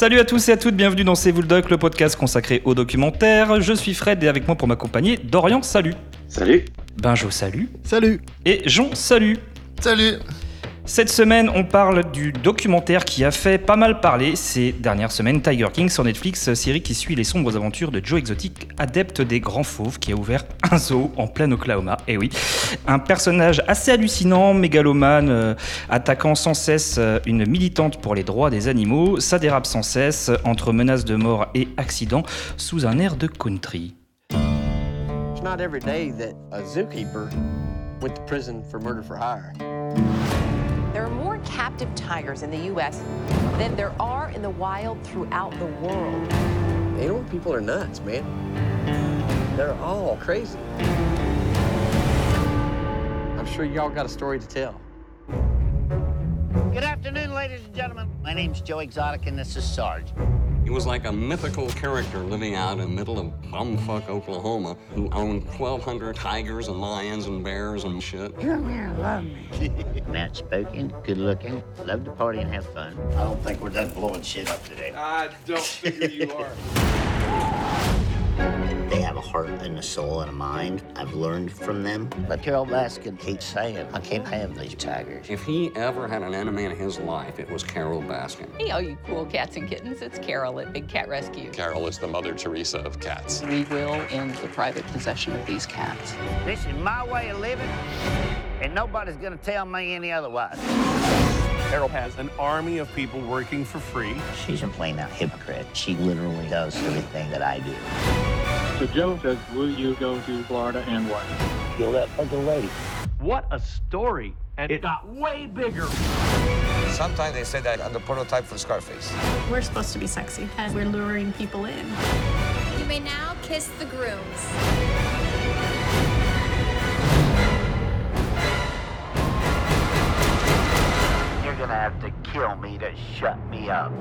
Salut à tous et à toutes, bienvenue dans C'est vous le doc, le podcast consacré au documentaire. Je suis Fred et avec moi pour m'accompagner, Dorian, salut. Salut. Benjo, salut. Salut. Et Jean, salut. Salut. Cette semaine, on parle du documentaire qui a fait pas mal parler ces dernières semaines, Tiger King sur Netflix, série qui suit les sombres aventures de Joe Exotic, adepte des grands fauves, qui a ouvert un zoo en plein Oklahoma. Et oui, un personnage assez hallucinant, mégalomane, euh, attaquant sans cesse euh, une militante pour les droits des animaux, ça dérape sans cesse entre menaces de mort et accidents sous un air de country. It's not every day that a zookeeper went to prison for murder for hire. There are more captive tigers in the U.S. than there are in the wild throughout the world. Animal people are nuts, man. They're all crazy. I'm sure y'all got a story to tell. Good afternoon, ladies and gentlemen. My name's Joe Exotic, and this is Sarge. He was like a mythical character living out in the middle of bumfuck Oklahoma who owned 1,200 tigers and lions and bears and shit. Come here, love me. Matt spoken, good looking, love to party and have fun. I don't think we're done blowing shit up today. I don't figure you are. They have a heart and a soul and a mind. I've learned from them. But Carol Baskin keeps saying, I can't have these tigers. If he ever had an enemy in his life, it was Carol Baskin. Hey, all you cool cats and kittens, it's Carol at Big Cat Rescue. Carol is the Mother Teresa of cats. We will end the private possession of these cats. This is my way of living, and nobody's gonna tell me any otherwise. Carol has an army of people working for free. She's a plain out hypocrite. She literally does everything that I do. So Joe says, will you go to Florida and what? Kill that fucking lady. What a story! And it got way bigger. Sometimes they say that I'm the prototype for Scarface. We're supposed to be sexy, and we're luring people in. You may now kiss the grooms. You're gonna have to kill me to shut me up.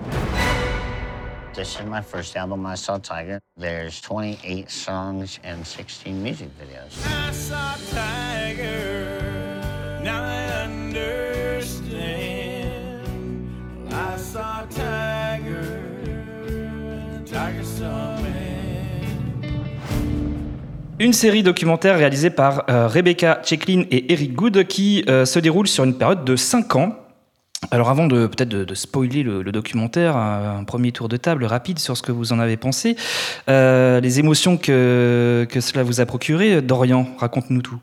This is my first album, I Saw Tiger. There's 28 songs and 16 music videos. I saw Tiger, now I understand. I saw Tiger, Tiger saw me. Une série documentaire réalisée par euh, Rebecca Checklin et Eric Good qui euh, se déroule sur une période de 5 ans. Alors avant de peut-être de, spoiler le, documentaire, un, premier tour de table rapide sur ce que vous en avez pensé, euh, les émotions que, que cela vous a procuré, Dorian, raconte-nous tout.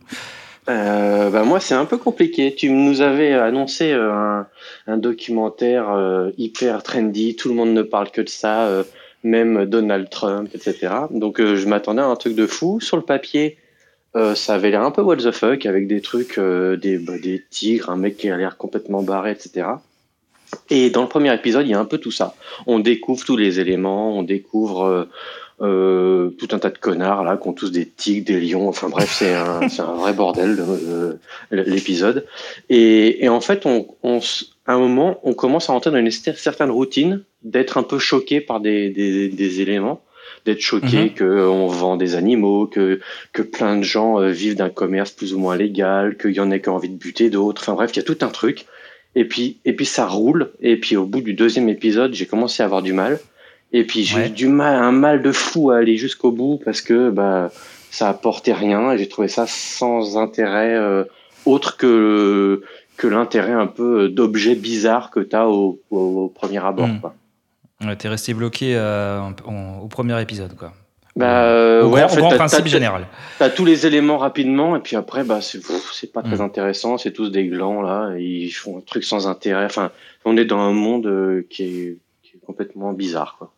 Euh, bah moi c'est un peu compliqué. Tu nous avais annoncé euh, un, documentaire hyper trendy, tout le monde ne parle que de ça, même Donald Trump, etc. Donc je m'attendais à un truc de fou. Sur le papier, euh, ça avait l'air un peu what the fuck avec des trucs, euh, des, bah, des tigres, un mec qui a l'air complètement barré, etc. Et dans le premier épisode, il y a un peu tout ça. On découvre tous les éléments, on découvre euh, tout un tas de connards là, qui ont tous des tigres, des lions. Enfin bref, c'est un, vrai bordel l'épisode. Et, en fait, à un moment, on commence à rentrer dans une certaine routine d'être un peu choqué par des éléments d'être choqué mmh. qu'on vend des animaux, que, que plein de gens euh, vivent d'un commerce plus ou moins légal, qu'il y en ait qui ont envie de buter d'autres. Enfin bref, il y a tout un truc. Et puis, et puis ça roule. Et puis au bout du deuxième épisode, j'ai commencé à avoir du mal. Et puis j'ai ouais. eu du mal, un mal de fou à aller jusqu'au bout parce que bah, ça apportait rien et j'ai trouvé ça sans intérêt euh, autre que, que l'intérêt un peu d'objet bizarre que tu as au, au, au, premier abord. Mmh. Quoi. Ouais, T'es resté bloqué euh, en, au premier épisode, quoi. Bah, euh, au ouais, grand, en fait, grand t'as- principe général. T'as tous les éléments rapidement et puis après, bah, c'est pas très Mm. intéressant. C'est tous des glands là. Ils font un truc sans intérêt. Enfin, on est dans un monde euh, qui est, qui est complètement bizarre, quoi.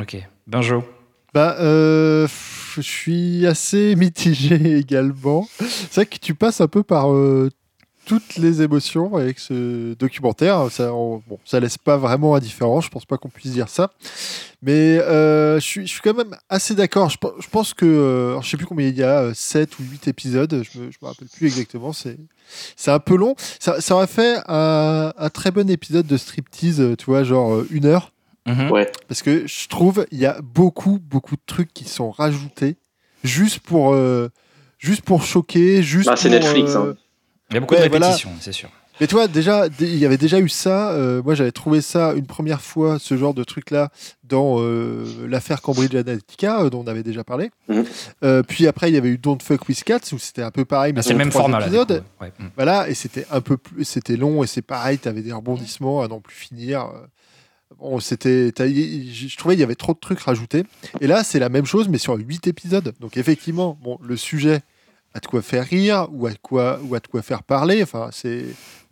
Ok. Benjo. Bah, euh, je suis assez mitigé également. C'est vrai que tu passes un peu par euh, toutes les émotions avec ce documentaire. Ça, on- bon, ça laisse pas vraiment indifférent. Je pense pas qu'on puisse dire ça. Mais euh, je, suis, je suis quand même assez d'accord. Je, pe- je pense que, euh, alors, je sais plus combien il y a, 7 ou 8 épisodes. Je me, je me rappelle plus exactement. C'est, c'est un peu long. Ça, ça aurait fait un, un très bon épisode de striptease, euh, tu vois, genre euh, une heure. Mhm. Ouais. Parce que je trouve il y a beaucoup beaucoup de trucs qui sont rajoutés juste pour euh, juste pour choquer, juste Bah, c'est pour, Netflix, euh, hein. Il y a beaucoup Ouais, de voilà. répétitions, c'est sûr. Mais toi, déjà, il y avait déjà eu ça. euh, moi, j'avais trouvé ça une première fois, ce genre de truc-là, dans euh, l'affaire Cambridge Analytica, euh, dont on avait déjà parlé. Mhm. Euh, puis après, il y avait eu Don't Fuck With Cats, où c'était un peu pareil, mais Ah, c'est le même format, là, épisodes. ouais. Mm. Voilà, et c'était un peu plus, c'était long, et c'est pareil, tu avais des rebondissements à n'en plus finir. Bon, c'était, je trouvais il y avait trop de trucs rajoutés. Et là, c'est la même chose, mais sur 8 épisodes. Donc effectivement, bon, le sujet a de quoi faire rire ou à quoi ou à de quoi faire parler. Enfin, c'est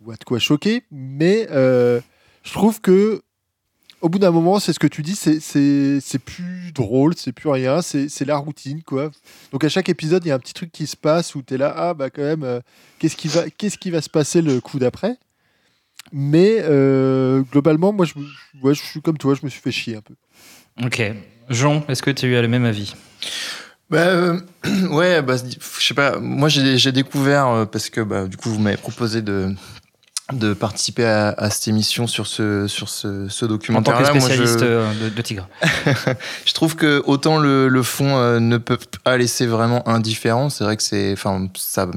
ou à de quoi choquer. Mais euh, je trouve que au bout d'un moment, c'est ce que tu dis, c'est, plus drôle, c'est plus rien, c'est, la routine, quoi. Donc à chaque épisode, il y a un petit truc qui se passe où tu es là, ah bah quand même, euh, qu'est-ce qui va, qu'est-ce qui va se passer le coup d'après? Mais euh, globalement, moi, je, ouais, je suis comme toi, je me suis fait chier un peu. Ok. Jean, est-ce que tu as le même avis? Bah, euh, ouais, bah, je sais pas. Moi, j'ai découvert euh, parce que bah, du coup, vous m'avez proposé de de participer à, à cette émission sur ce sur ce, ce En tant documentaire. que spécialiste euh, de, de Tigre. je trouve que autant le, le fond euh, ne peut pas laisser vraiment indifférent. C'est vrai que c'est, enfin, ça,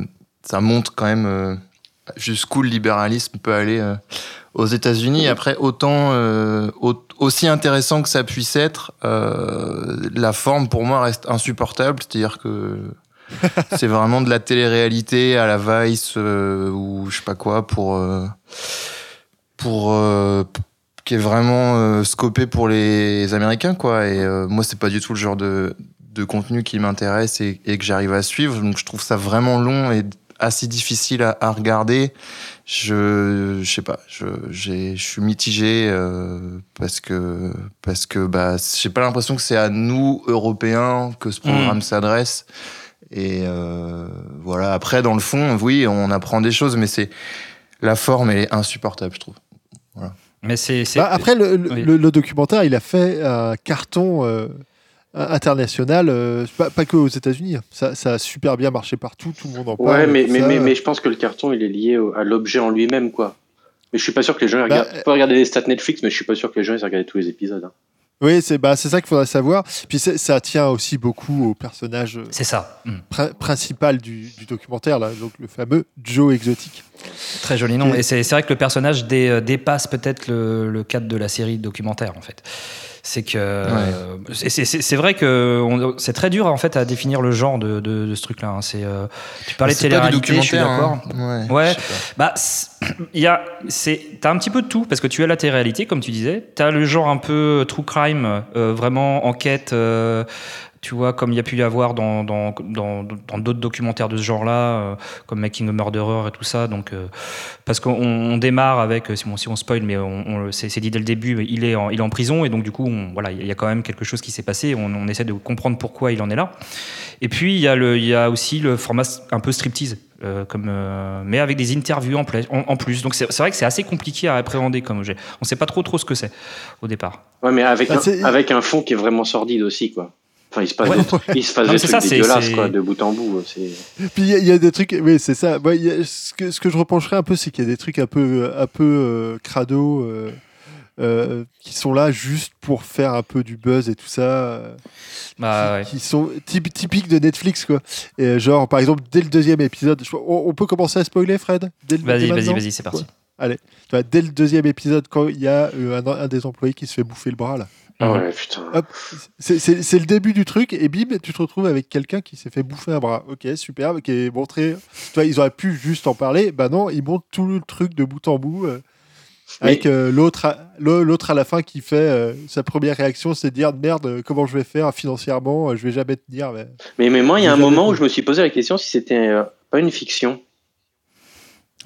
ça montre quand même euh, jusqu'où le libéralisme peut aller euh, aux États-Unis. Après, autant euh, au- aussi intéressant que ça puisse être, euh, la forme pour moi reste insupportable. C'est-à-dire que c'est vraiment de la télé-réalité à la Vice euh, ou je sais pas quoi pour euh, pour euh, qui est vraiment scopé pour les Américains, quoi. Et euh, moi, c'est pas du tout le genre de, de contenu qui m'intéresse et, et que j'arrive à suivre. Donc, je trouve ça vraiment long et assez difficile à, à regarder. Je, je sais pas, je, j'ai, je suis mitigé euh, parce que parce que bah, j'ai pas l'impression que c'est à nous Européens que ce programme Mm. s'adresse. Et euh, voilà. Après, dans le fond, oui, on apprend des choses, mais c'est la forme, elle est insupportable, je trouve. Voilà. Mais c'est. c'est- Bah, après, le, le- Oui. le- le documentaire, il a fait un carton euh, international, euh, pas, pas que aux États-Unis. Ça, ça a super bien marché partout, tout le monde en parle. Ouais, mais, mais, mais, mais je pense que le carton, il est lié au- à l'objet en lui-même, quoi. Mais je suis pas sûr que les gens ils Bah, regardent. Faut pas regarder les stats Netflix, mais je suis pas sûr que les gens ils aient regardé tous les épisodes. hein. Oui, c'est bah, c'est ça qu'il faudrait savoir. Puis ça tient aussi beaucoup au personnage euh, C'est ça. Mm. pri- principal du, du documentaire, là, donc le fameux Joe Exotique. Très joli nom. Et- Et c'est c'est vrai que le personnage dé- euh, dépasse peut-être le, le cadre de la série documentaire, en fait. C'est que c'est- vrai que c'est très dur en fait à définir le genre de, de- de ce truc-là. hein. C'est euh, tu parlais de télé-réalité, je suis d'accord. hein. Ouais. Bah, il y a, c'est, t'as un petit peu de tout parce que tu as la télé-réalité, comme tu disais. T'as le genre un peu true crime, euh, vraiment enquête. euh, tu vois, comme il y a pu y avoir dans dans dans dans d'autres documentaires de ce genre-là, euh, comme Making a Murderer et tout ça. Donc, euh, parce qu'on on démarre avec, euh, si on, si on spoil, mais on, on c'est, c'est dit dès le début, il est en, il est en prison et donc du coup, on- voilà, il y a quand même quelque chose qui s'est passé. On, on essaie de comprendre pourquoi il en est là. Et puis il y a le, il y a aussi le format un peu striptease. euh, comme, euh, mais avec des interviews en, pla- en, en plus. Donc c'est c'est vrai que c'est assez compliqué à appréhender comme objet. On sait pas trop trop ce que c'est au départ. Ouais, mais avec, Bah, un, avec un fond qui est vraiment sordide aussi, quoi. Enfin, il se passe Ouais. des, il se passe Non, des trucs ça, c'est- dégueulasses, quoi, de bout en bout. C'est... Puis il y, a- il y a des trucs, oui, c'est ça. Y a- ce, que, ce que je repencherais un peu, c'est qu'il y a des trucs un peu, un peu euh, crado euh, euh, qui sont là juste pour faire un peu du buzz et tout ça. euh, Bah, ouais. qui sont typ- typiques de Netflix, quoi. Et euh, genre, par exemple, dès le deuxième épisode, je- on, on peut commencer à spoiler, Fred Vas-y, vas-y, vas-y, c'est parti. Ouais. Allez, dès le deuxième épisode, quand il y a euh, un, un des employés qui se fait bouffer le bras, là. Ah ouais, putain. C'est- c'est c'est le début du truc, et bim, tu te retrouves avec quelqu'un qui s'est fait bouffer un bras. Ok, superbe, qui est montré. Tu vois, ils auraient pu juste en parler. Bah non, ils montrent tout le truc de bout en bout. euh, avec euh, l'autre à, l'autre à la fin qui fait euh, sa première réaction, c'est de dire merde, comment je vais faire financièrement, je vais jamais tenir. Mais... Mais, mais moi, il y a un moment où je me suis posé la question si c'était euh, pas une fiction.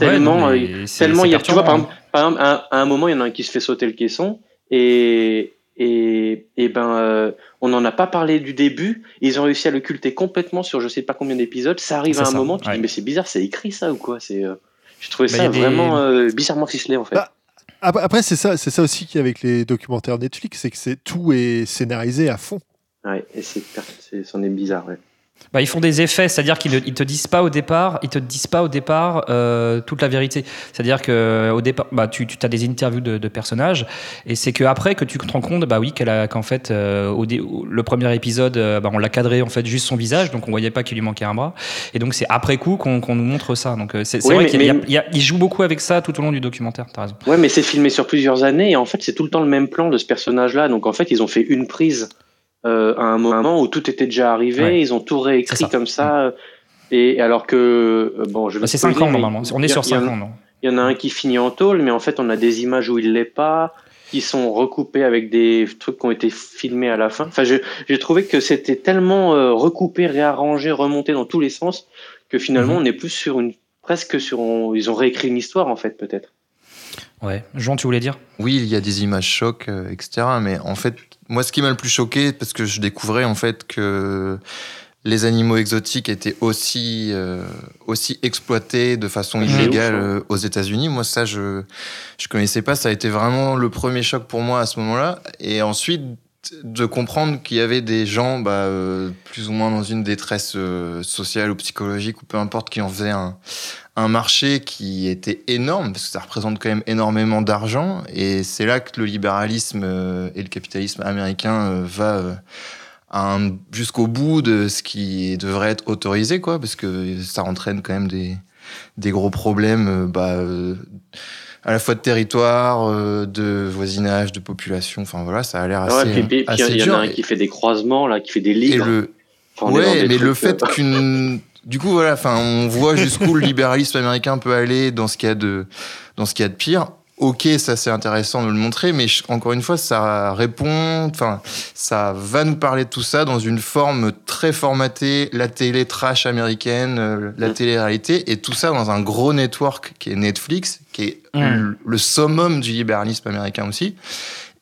Ouais, Tellement, euh, c'est- tellement il y a, tu vois, par perturbant, exemple, par exemple, à, à un moment, il y en a un qui se fait sauter le caisson et, et, et ben, euh, on n'en a pas parlé du début. Ils ont réussi à l'occulter complètement sur je sais pas combien d'épisodes. Ça arrive à un ça, moment, tu ouais. dis, mais c'est bizarre, c'est écrit ça ou quoi? C'est, euh, J'ai trouvé Bah, ça des- vraiment euh, bizarrement ficelé en fait. Bah, Après, c'est ça, c'est ça aussi qui avec les documentaires Netflix, c'est que c'est tout est scénarisé à fond. Ouais, et c'est, c'est, c'en est bizarre, ouais. Bah, ils font des effets, c'est-à-dire qu'ils ne ils te disent pas au départ, ils te disent pas au départ euh, toute la vérité. C'est-à-dire que au départ, bah, tu, tu as des interviews de, de personnages, et c'est que après que tu te rends compte, bah oui, qu'en fait, euh, au dé- au- le premier épisode, euh, bah, on l'a cadré en fait juste son visage, donc on voyait pas qu'il lui manquait un bras, et donc c'est après coup qu'on nous montre ça. Donc euh, c'est Oui, vrai qu'il joue beaucoup avec ça tout au long du documentaire. T'as raison. Ouais, mais c'est filmé sur plusieurs années et en fait, c'est tout le temps le même plan de ce personnage-là. Donc en fait, ils ont fait une prise euh, à un moment où tout était déjà arrivé, Ouais. ils ont tout réécrit ça. comme ça. Et alors que, euh, bon, je vais Bah, c'est spoiler, 5 ans normalement. On est sur il y en 5 a- ans, non Il y en a un qui finit en tôle, mais en fait, on a des images où il l'est pas, qui sont recoupées avec des trucs qui ont été filmés à la fin. Enfin, j'ai trouvé que c'était tellement euh, recoupé, réarrangé, remonté dans tous les sens que finalement, Mhm. on est plus sur une presque sur. Ils ont réécrit une histoire en fait, peut-être. Ouais. Jean, tu voulais dire? Oui, il y a des images chocs, euh, etc. Mais en fait, moi, ce qui m'a le plus choqué, parce que je découvrais en fait que les animaux exotiques étaient aussi euh, aussi exploités de façon illégale euh, aux États-Unis. Moi, ça, je je connaissais pas. Ça a été vraiment le premier choc pour moi à ce moment-là. Et ensuite de comprendre qu'il y avait des gens bah, euh, plus ou moins dans une détresse euh, sociale ou psychologique ou peu importe qui en faisaient un, un marché qui était énorme parce que ça représente quand même énormément d'argent. Et c'est là que le libéralisme euh, et le capitalisme américain euh, va jusqu'au bout de ce qui devrait être autorisé quoi parce que ça entraîne quand même des des gros problèmes bah, à la fois de territoire, euh, de voisinage, de population. Enfin voilà, ça a l'air assez, Ouais, puis- puis- il y en a un qui fait des croisements là, qui fait des livres. le, Enfin, ouais, mais le fait euh, qu'une, du coup voilà, enfin, on voit jusqu'où le libéralisme américain peut aller dans ce qu'il y a de, dans ce qu'il y a de pire. Ok, ça c'est intéressant de le montrer, mais je- encore une fois, ça répond, enfin, ça va nous parler de tout ça dans une forme très formatée, la télé trash américaine, euh, la Mm. télé-réalité, et tout ça dans un gros network qui est Netflix, qui est Mm. le, le summum du libéralisme américain aussi.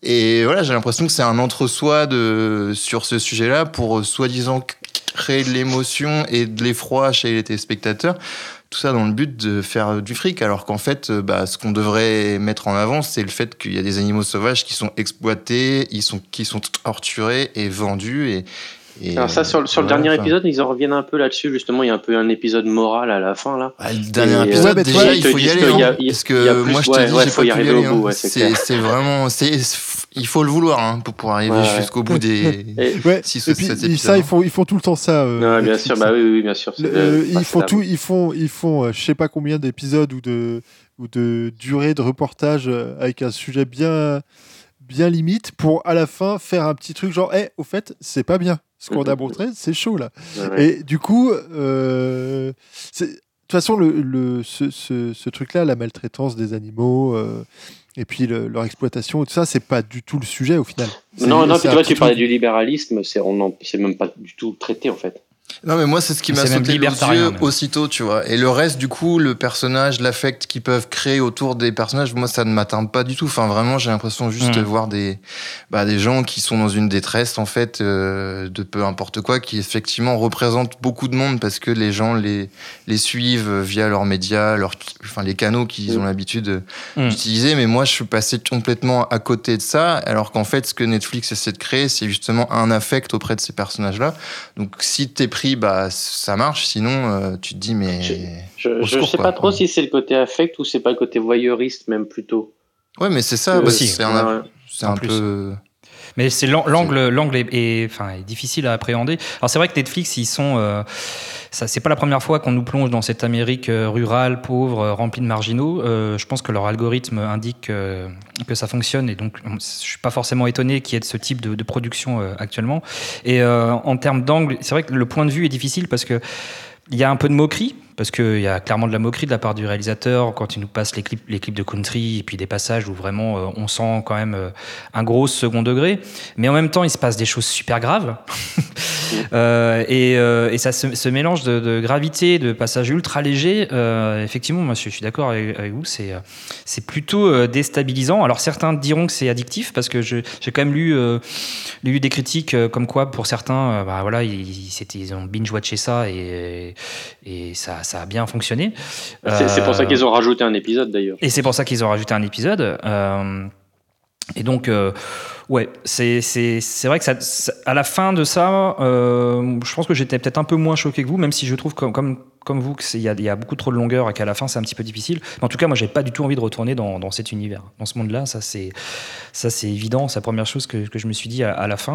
Et voilà, j'ai l'impression que c'est un entre-soi de, sur ce sujet-là pour euh, soi-disant créer de l'émotion et de l'effroi chez les téléspectateurs. Tout ça dans le but de faire du fric, alors qu'en fait, euh, bah, ce qu'on devrait mettre en avant, c'est le fait qu'il y a des animaux sauvages qui sont exploités, ils sont, qui sont torturés et vendus. Et, et, Alors ça, sur, le- dernier enfin, épisode, ils en reviennent un peu là-dessus. Justement, il y a un peu un épisode moral à la fin là. Ah, le dernier Et, euh, épisode, déjà, il faut y aller. qu'il y a- hein, y a- parce il y a que plus- moi, je te ouais, dis, ouais, j'ai faut pas y aller, au bout, hein. ouais, c'est C'est clair. c'est vraiment, c'est, il faut le vouloir hein, pour pouvoir arriver Ouais, ouais. jusqu'au bout des Ouais. 6 ou Et puis 7 ils- épisodes. ça, ils font, ils font tout le temps ça. euh, bien sûr, bah oui, bien sûr. Le- euh, ils font tout, ils font, ils font, euh, je sais pas combien d'épisodes ou de ou de durée de reportage avec un sujet bien bien limite pour à la fin faire un petit truc genre, eh, au fait, c'est pas bien. Ce qu'on a montré, c'est chaud là. Ouais, ouais. Et du coup, euh, c'est- toute façon, le, le- ce, ce- ce truc-là, la maltraitance des animaux. euh, et puis le- leur exploitation tout ça, c'est pas du tout le sujet au final. Non, non, tu vois, tu parlais du libéralisme, c'est on en- c'est même pas du tout traité en fait. Non, mais moi, c'est ce qui m'a sauté aux libertarien, yeux aussitôt, tu vois. Et le reste, du coup, le personnage, l'affect qu'ils peuvent créer autour des personnages, moi, ça ne m'atteint pas du tout. Enfin, vraiment, j'ai l'impression juste Mm. de voir des, bah, des gens qui sont dans une détresse, en fait, euh, de peu importe quoi, qui effectivement représentent beaucoup de monde parce que les gens les, les suivent via leurs médias, leurs, enfin, les canaux qu'ils ont l'habitude Mm. d'utiliser. Mais moi, je suis passé complètement à côté de ça, alors qu'en fait, ce que Netflix essaie de créer, c'est justement un affect auprès de ces personnages-là. Donc si t'es pris, bah ça marche. Sinon, euh, tu te dis mais Je, secours, sais quoi. pas trop si c'est le côté affect ou c'est pas le côté voyeuriste même plutôt. ouais, mais c'est ça. Euh, bah, aussi. c'est un, Ouais, peu. Mais c'est l'an- l'angle, l'angle est, est- enfin, est difficile à appréhender. Alors c'est vrai que Netflix, ils sont, euh, ça, c'est pas la première fois qu'on nous plonge dans cette Amérique euh, rurale, pauvre, euh, remplie de marginaux. Euh, je pense que leur algorithme indique euh, que ça fonctionne et donc je suis pas forcément étonné qu'il y ait de ce type de, de production actuellement. Et en termes d'angle, c'est vrai que le point de vue est difficile parce que il y a un peu de moquerie, parce qu'il y a clairement de la moquerie de la part du réalisateur quand il nous passe les clips, les clips de country et puis des passages où vraiment euh, on sent quand même euh, un gros second degré. Mais en même temps, il se passe des choses super graves. Euh, et, ça ce mélange de, gravité, de passages ultra légers, effectivement, moi je, suis- d'accord avec, vous, c'est plutôt déstabilisant. Alors certains diront que c'est addictif parce que j'ai quand même lu, des critiques comme quoi pour certains, bah, voilà, ils, ont binge-watché ça et ça, ça a bien fonctionné. C'est pour ça Euh, qu'ils ont rajouté un épisode d'ailleurs. et c'est pour ça qu'ils ont rajouté un épisode. Euh, et donc, euh, Ouais, c'est vrai que ça, ça- à la fin de ça, je pense que j'étais peut-être un peu moins choqué que vous, même si je trouve comme comme comme vous qu'il y y a beaucoup trop de longueur et qu'à la fin c'est un petit peu difficile. Mais en tout cas, moi, j'ai pas du tout envie de retourner dans, dans cet univers, dans ce monde-là. Ça, c'est ça, c'est évident. C'est la première chose que, que je me suis dit à, à la fin.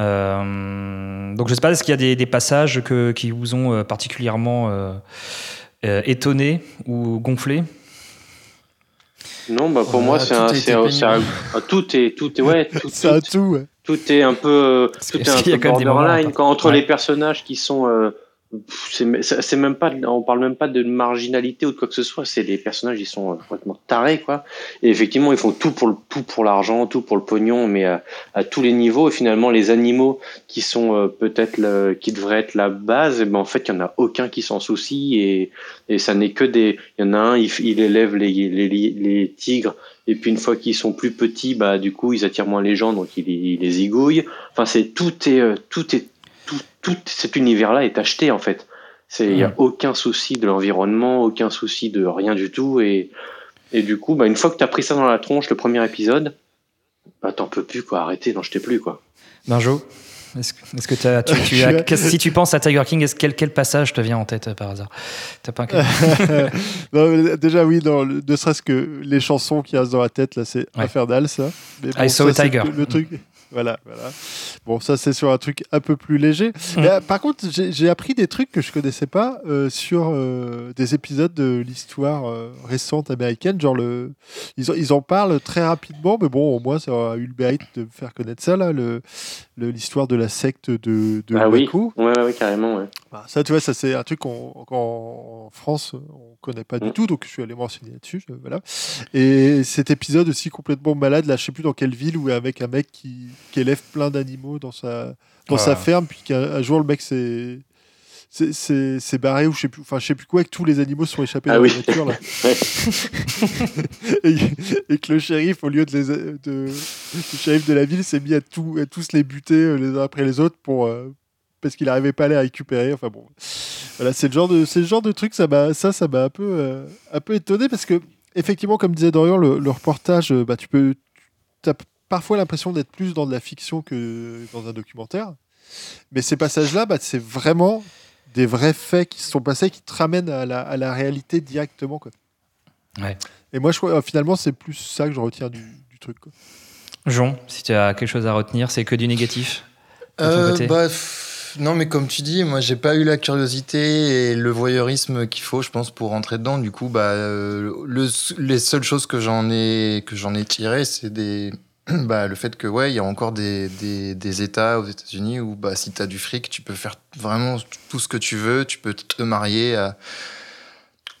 Euh, donc, je sais pas, est-ce qu'il y a des, des passages que, qui vous ont euh, particulièrement euh, euh, étonné ou gonflé Non, bah pour moi, c'est un, c'est un- c'est un- ah, tout est, tout est, ouais, tout, C'est un tout- tout, tout est un peu, tout est parce un peu borderline. Quand entre Ouais. les personnages qui sont, euh, c'est même pas, on parle même pas de marginalité ou de quoi que ce soit. C'est des personnages, ils sont euh, complètement tarés, quoi. Et effectivement, ils font tout pour le, tout pour l'argent, tout pour le pognon, mais à, tous les niveaux. Et finalement, les animaux qui sont euh, peut-être, qui devraient être la base, eh ben en fait, il y en a aucun qui s'en soucie et, et ça n'est que des. Il y en a un, il, élève les, les, les tigres. Et puis une fois qu'ils sont plus petits, bah du coup ils attirent moins les gens, donc il, les zigouille. Enfin c'est tout est euh, tout est tout, cet univers-là est acheté en fait. C'est il y a Mhm. aucun souci de l'environnement, aucun souci de rien du tout et et du coup bah une fois que t'as pris ça dans la tronche le premier épisode, bah t'en peux plus quoi, arrêtez, n'en jetez plus quoi. Benjo est-ce que, est-ce que t'as- tu, tu Je as- si tu penses à Tiger King, est-ce, quel, quel passage te vient en tête euh, par hasard? T'as pas un- Non, déjà, oui, dans le- ne serait-ce que les chansons qui restent dans la tête, là, c'est Ouais. infernal, ça. Mais I saw a ça, c'est tiger. Le, le truc. Voilà, voilà. Bon, ça, c'est sur un truc un peu plus léger. Mm. Mais, euh, par contre, j'ai appris des trucs que je connaissais pas euh, sur euh, des épisodes de l'histoire euh, récente américaine. Genre, le... ils, en- ils en parlent très rapidement, mais bon, au moins, ça a eu le mérite de me faire connaître ça, là, le- le- l'histoire de la secte de, de ah oui, ouais, ouais, carrément ouais. Bah, ça, tu vois, ça c'est un truc qu'on qu'en- en France on connaît pas du Mm. tout, donc je suis allé m'enseigner là-dessus. je- Voilà. Et cet épisode aussi complètement malade, là, je sais plus dans quelle ville, où avec un mec qui, qui élève plein d'animaux dans sa dans sa Ah. ferme, puis qu'un un jour le mec s'est s'est barré ou je sais plus, enfin je sais plus quoi, et que tous les animaux sont échappés Ah dans oui. la nature là. et, et que le shérif, au lieu de les de, le shérif de la ville, s'est mis à, tout, à tous les buter euh, les uns après les autres pour euh, parce qu'il n'arrivait pas à les récupérer. Enfin bon, voilà, c'est le genre de c'est le genre de truc ça m'a ça ça m'a un peu euh, un peu étonné parce que effectivement, comme disait Dorian, le, le reportage, euh, bah tu peux as parfois l'impression d'être plus dans de la fiction que dans un documentaire. Mais ces passages-là, bah, c'est vraiment des vrais faits qui se sont passés, qui te ramènent à la, à la réalité directement. Quoi. Ouais. Et moi, je crois, euh, finalement, c'est plus ça que je retiens du, du truc. Quoi. Jean, si tu as quelque chose à retenir, c'est que du négatif de ton Euh, côté? bah, non, mais comme tu dis, moi j'ai pas eu la curiosité et le voyeurisme qu'il faut, je pense, pour rentrer dedans. Du coup, bah, euh, le, les seules choses que j'en ai que j'en ai tirées, c'est des bah, le fait que ouais, il y a encore des, des, États aux États-Unis où bah, si tu as du fric, tu peux faire vraiment tout ce que tu veux, tu peux te marier à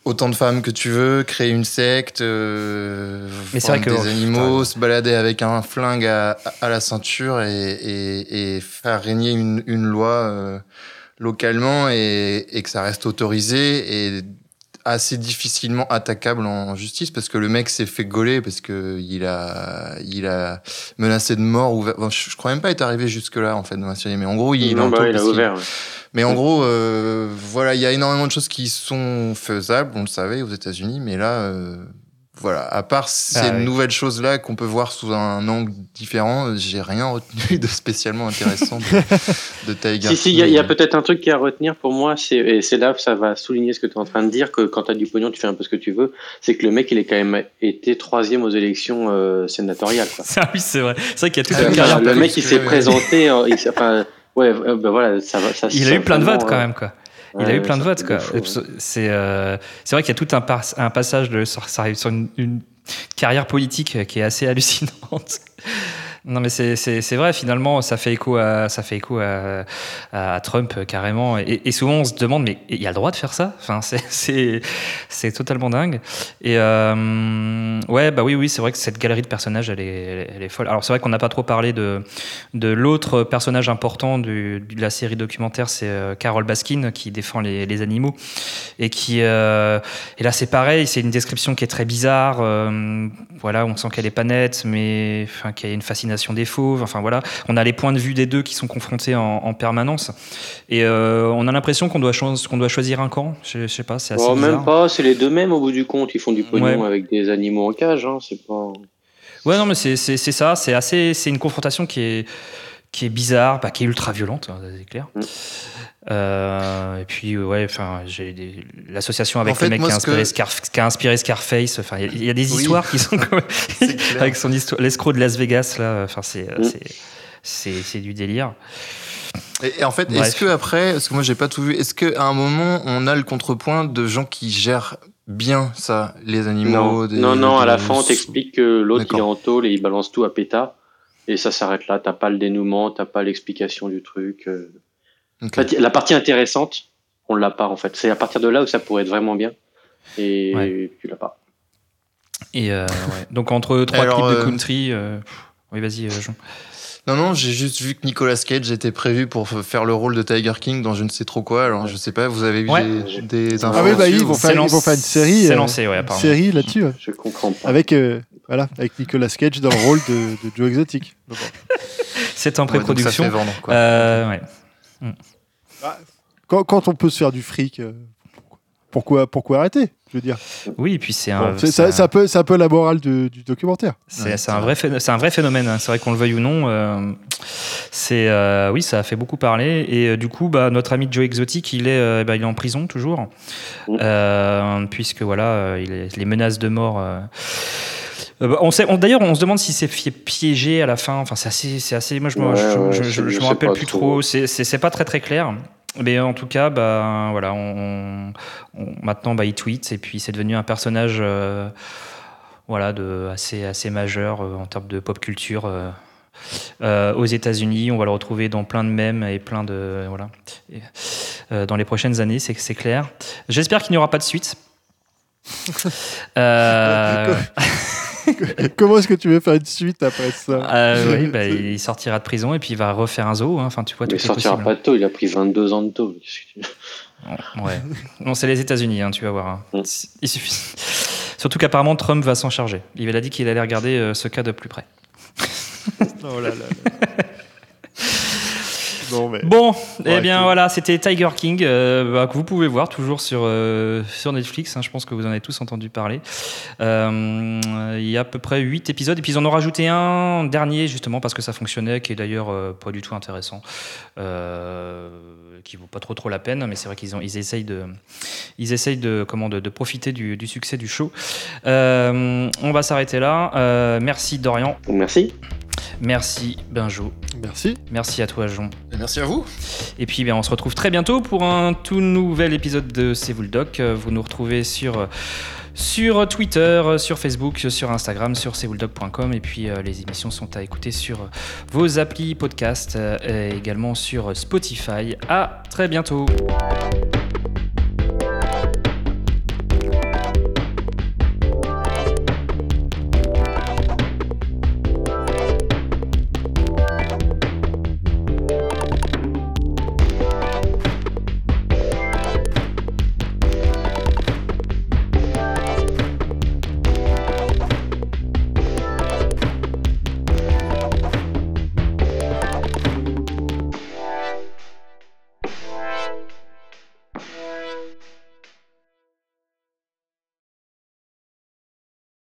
autant de femmes que tu veux, créer une secte, euh, Mais c'est vrai vendre que- des animaux, se balader avec un flingue à, à la ceinture et, et, et faire régner une, une loi euh, localement et, et que ça reste autorisé et assez difficilement attaquable en justice parce que le mec s'est fait gauler parce que il a il a menacé de mort ou enfin, je, crois même pas être arrivé jusque là en fait dans la série mais en gros il, Non, bah, il a ouvert, ouais. mais en gros euh, voilà il y a énormément de choses qui sont faisables on le savait aux États-Unis mais là euh, voilà à part ces Ah oui. nouvelles choses là qu'on peut voir sous un angle différent j'ai rien retenu de spécialement intéressant de, de Tiger Si, si, il y a, peut-être un truc qui à retenir pour moi, c'est, et c'est là que ça va souligner ce que tu es en train de dire, que quand tu as du pognon, tu fais un peu ce que tu veux, c'est que le mec, il est quand même été troisième aux élections euh, sénatoriales. Quoi. Ah oui, c'est vrai. C'est vrai qu'il y a toute Euh, une carrière le mec, il s'est présenté, euh, il s'est- enfin, ouais, euh, ben voilà, ça. Ça, Il a eu plein de votes quand même, quoi. Il a eu plein de votes, quoi. C'est euh, c'est vrai qu'il y a tout un, un passage de sur, ça arrive sur une, une carrière politique qui est assez hallucinante. Non mais c'est- vrai finalement ça fait écho à ça fait écho à, Trump carrément. Et, souvent on se demande mais il a le droit de faire ça? Enfin c'est totalement dingue. Et euh, ouais bah oui oui c'est vrai que cette galerie de personnages elle est elle est, folle. Alors c'est vrai qu'on n'a pas trop parlé de de l'autre personnage important de la série documentaire c'est euh, Carol Baskin qui défend les, animaux. Et qui euh, et là c'est pareil c'est une description qui est très bizarre voilà on sent qu'elle est pas nette mais enfin qu'il y a une fascination des fauves enfin voilà on a les points de vue des deux qui sont confrontés en, en permanence et euh, on a l'impression qu'on doit cho- doit choisir un camp je, je sais pas c'est assez Oh, bizarre même pas, c'est les deux mêmes au bout du compte, ils font du pognon Ouais. avec des animaux en cage, hein, c'est pas. Ouais, non, mais c'est ça. C'est assez. C'est une confrontation qui est qui est bizarre, bah, qui est ultra violente, hein, c'est clair. Mm. Euh, et puis ouais, enfin, j'ai des- l'association avec En fait, le mec qui a, inspiré que- Scar- qui a inspiré Scarface. Enfin, il y a- il y, a des Oui. histoires qui sont comme- C'est clair. Avec son histoire, l'escroc de Las Vegas là. Enfin, c'est Mm. c'est- c'est c'est du délire. Et, et en fait, Bref. est-ce que après, parce que moi j'ai pas tout vu, est-ce qu'à un moment on a le contrepoint de gens qui gèrent bien ça, les animaux Non, des- non, non, à la fin, on t'explique que l'autre, il est en tôle et il balance tout à péta. Et ça s'arrête là. T'as pas le dénouement, t'as pas l'explication du truc. euh. Ok. En fait, La partie intéressante, on l'a pas, en fait. C'est à partir de là où ça pourrait être vraiment bien. Et Ouais. tu l'as pas. Et euh, ouais. donc entre trois Alors, clips de euh, country. euh, Oui, vas-y, euh, Jean. Non, non, j'ai juste vu que Nicolas Cage était prévu pour faire le rôle de Tiger King dans je ne sais trop quoi. Alors, je sais pas, vous avez vu Ouais. des, des Ah infos oui, bah, ils vont faire, ils vont faire une série, c'est euh, lancé, ouais, une série là-dessus, ouais. Je comprends pas. avec euh, voilà, avec Nicolas Cage dans le rôle de, de Joe Exotic. C'est en Ouais, pré-production. fait vendre, quoi. Euh, ouais. quand, quand on peut se faire du fric, euh, pourquoi, pourquoi arrêter Je veux dire, Oui, et puis c'est un. Bon, c'est c'est ça, un- c'est un peu, c'est un peu la morale du, du documentaire. C'est c'est un, vrai c'est un vrai phénomène, hein. c'est vrai qu'on le veuille ou non. euh, c'est euh, oui, ça a fait beaucoup parler. Et euh, du coup, bah, notre ami Joe Exotic, il est, euh, bah, il est en prison toujours, puisque voilà, euh, il est- les menaces de mort. euh, euh, bah, on sait, on- d'ailleurs, on se demande s'il s'est fait piéger à la fin. Enfin, c'est assez, c'est assez. Moi, je me, Ouais, je, je- c'est- je- me rappelle plus trop. trop. C'est, c'est, c'est pas très très clair. Mais en tout cas, bah, voilà, on, on- maintenant, bah, il tweet et puis c'est devenu un personnage, euh, voilà, de assez assez majeur euh, en termes de pop culture. euh, aux États-Unis, on va le retrouver dans plein de mèmes et plein de voilà Et, dans les prochaines années, c'est c'est clair. J'espère qu'il n'y aura pas de suite. Comment est-ce que tu veux faire une suite après ça euh, oui, bah, il sortira de prison et puis il va refaire un zoo. hein. Enfin, tu vois, tout Mais il sortira possible. pas de tôle. Il a pris 22 ans de tu- Ouais. Non, c'est les États-Unis, hein, tu vas voir. hein. Mm. Il suffit. Surtout qu'apparemment Trump va s'en charger. Il a dit qu'il allait regarder euh, ce cas de plus près. Oh là là là. Non, mais- Bon, eh bien voilà, c'était Tiger King, euh, bah, que vous pouvez voir toujours sur, euh, sur Netflix. hein, je pense que vous en avez tous entendu parler. Euh, il y a à peu près 8 épisodes, et puis ils en ont rajouté un dernier, justement, parce que ça fonctionnait, qui est d'ailleurs pas du tout intéressant, euh, qui vaut pas trop trop la peine, mais c'est vrai qu'ils ont, ils essayent de, ils essayent de, comment, de, de profiter du, du succès du show. Euh, on va s'arrêter là. Euh, merci Dorian. Merci. Merci Benjo. Merci. Merci à toi Jean. Et Merci à vous. Et puis, bien, on se retrouve très bientôt pour un tout nouvel épisode de C'est vous le doc. Vous nous retrouvez sur, sur Twitter, euh, sur Facebook, sur Instagram, sur cvouledoc.com. Et puis, euh, les émissions sont à écouter sur vos applis podcast euh, et également sur Spotify. À très bientôt.